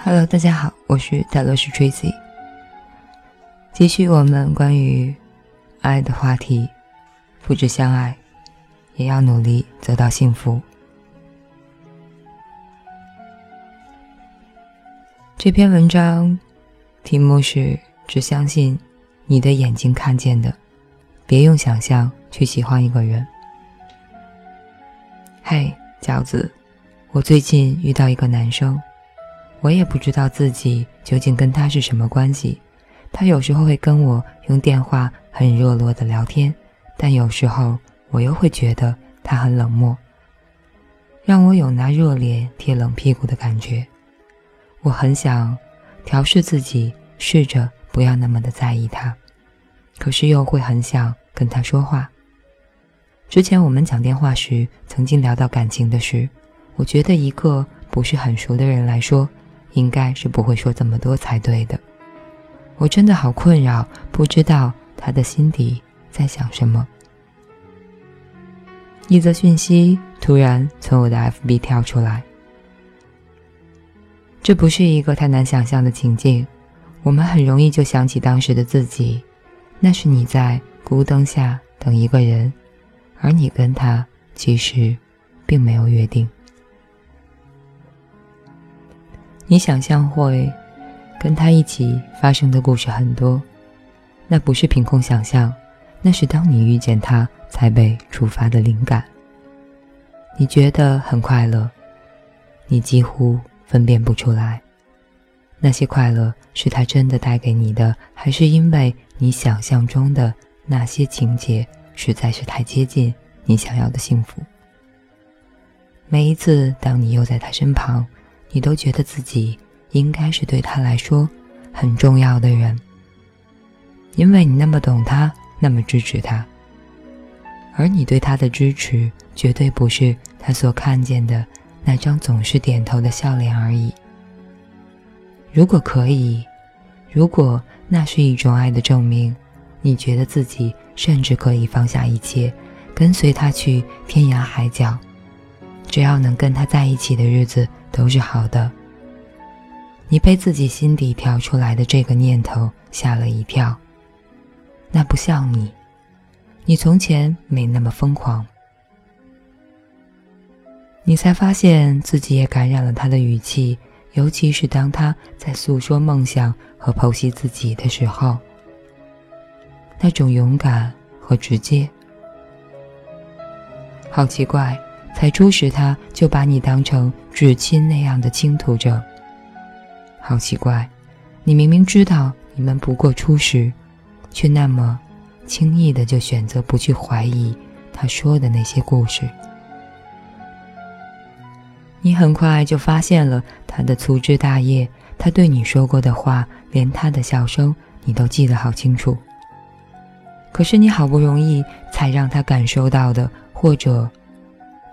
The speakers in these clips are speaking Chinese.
Hello，大家好，我是戴洛斯 Tracy。继续我们关于爱的话题，不止相爱，也要努力走到幸福。这篇文章题目是“只相信你的眼睛看见的，别用想象去喜欢一个人”。嘿，饺子，我最近遇到一个男生，我也不知道自己究竟跟他是什么关系。他有时候会跟我用电话很热络的聊天，但有时候我又会觉得他很冷漠，让我有拿热脸贴冷屁股的感觉。我很想调试自己，试着不要那么的在意他，可是又会很想跟他说话。之前我们讲电话时，曾经聊到感情的事，我觉得一个不是很熟的人来说，应该是不会说这么多才对的。我真的好困扰，不知道他的心底在想什么。一则讯息突然从我的 FB 跳出来。这不是一个太难想象的情境，我们很容易就想起当时的自己，那是你在孤灯下等一个人，而你跟他其实并没有约定。你想象会跟他一起发生的故事很多，那不是凭空想象，那是当你遇见他才被触发的灵感。你觉得很快乐，你几乎。分辨不出来，那些快乐是他真的带给你的，还是因为你想象中的那些情节实在是太接近你想要的幸福？每一次当你又在他身旁，你都觉得自己应该是对他来说很重要的人，因为你那么懂他，那么支持他，而你对他的支持绝对不是他所看见的。那张总是点头的笑脸而已。如果可以，如果那是一种爱的证明，你觉得自己甚至可以放下一切，跟随他去天涯海角，只要能跟他在一起的日子都是好的。你被自己心底跳出来的这个念头吓了一跳。那不像你，你从前没那么疯狂。你才发现自己也感染了他的语气，尤其是当他在诉说梦想和剖析自己的时候，那种勇敢和直接。好奇怪，才初识他就把你当成至亲那样的倾吐着。好奇怪，你明明知道你们不过初识，却那么轻易的就选择不去怀疑他说的那些故事。你很快就发现了他的粗枝大叶，他对你说过的话，连他的笑声你都记得好清楚。可是你好不容易才让他感受到的，或者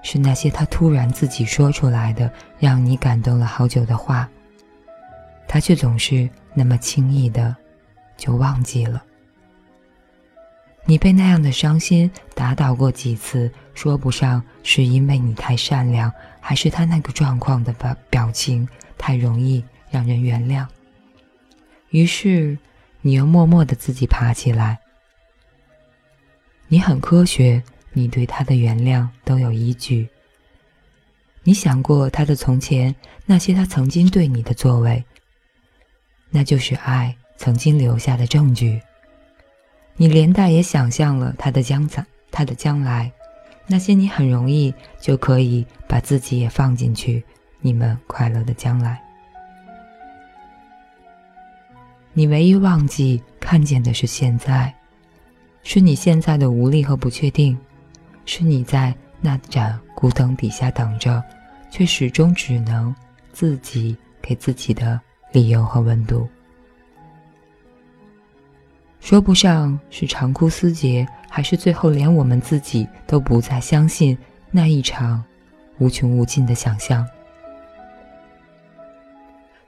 是那些他突然自己说出来的，让你感动了好久的话，他却总是那么轻易的就忘记了。你被那样的伤心打倒过几次，说不上是因为你太善良，还是他那个状况的表表情太容易让人原谅。于是，你又默默的自己爬起来。你很科学，你对他的原谅都有依据。你想过他的从前，那些他曾经对你的作为，那就是爱曾经留下的证据。你连带也想象了他的将在，他的将来，那些你很容易就可以把自己也放进去，你们快乐的将来。你唯一忘记看见的是现在，是你现在的无力和不确定，是你在那盏孤灯底下等着，却始终只能自己给自己的理由和温度。说不上是长枯思竭，还是最后连我们自己都不再相信那一场无穷无尽的想象。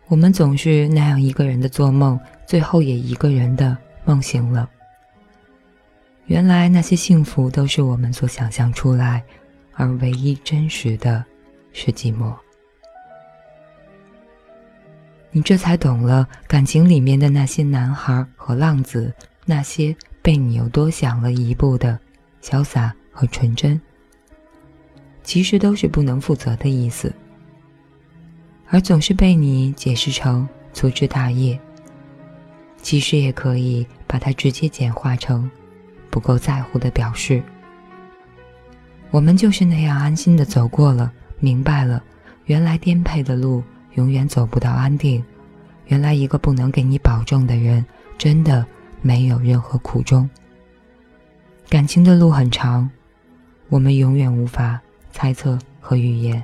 我们总是那样一个人的做梦，最后也一个人的梦醒了。原来那些幸福都是我们所想象出来，而唯一真实的是寂寞。你这才懂了感情里面的那些男孩和浪子，那些被你又多想了一步的潇洒和纯真，其实都是不能负责的意思，而总是被你解释成粗枝大叶。其实也可以把它直接简化成不够在乎的表示。我们就是那样安心的走过了，明白了，原来颠沛的路永远走不到安定，原来一个不能给你保证的人，真的没有任何苦衷。感情的路很长，我们永远无法猜测和预言，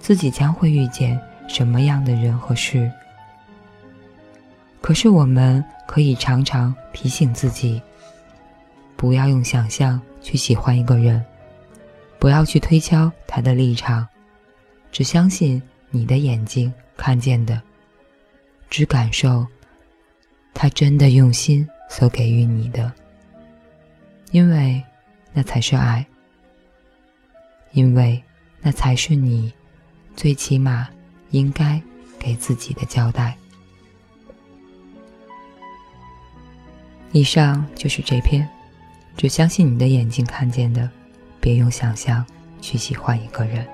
自己将会遇见什么样的人和事。可是我们可以常常提醒自己，不要用想象去喜欢一个人。不要去推敲他的立场，只相信你的眼睛看见的，只感受他真的用心所给予你的，因为那才是爱，因为那才是你最起码应该给自己的交代。以上就是这篇，只相信你的眼睛看见的。别用想象去喜欢一个人。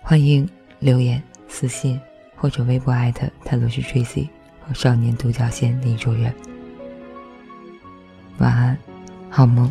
欢迎留言、私信或者微博艾特泰罗斯 Tracy 和少年独角仙李主任。晚安，好梦。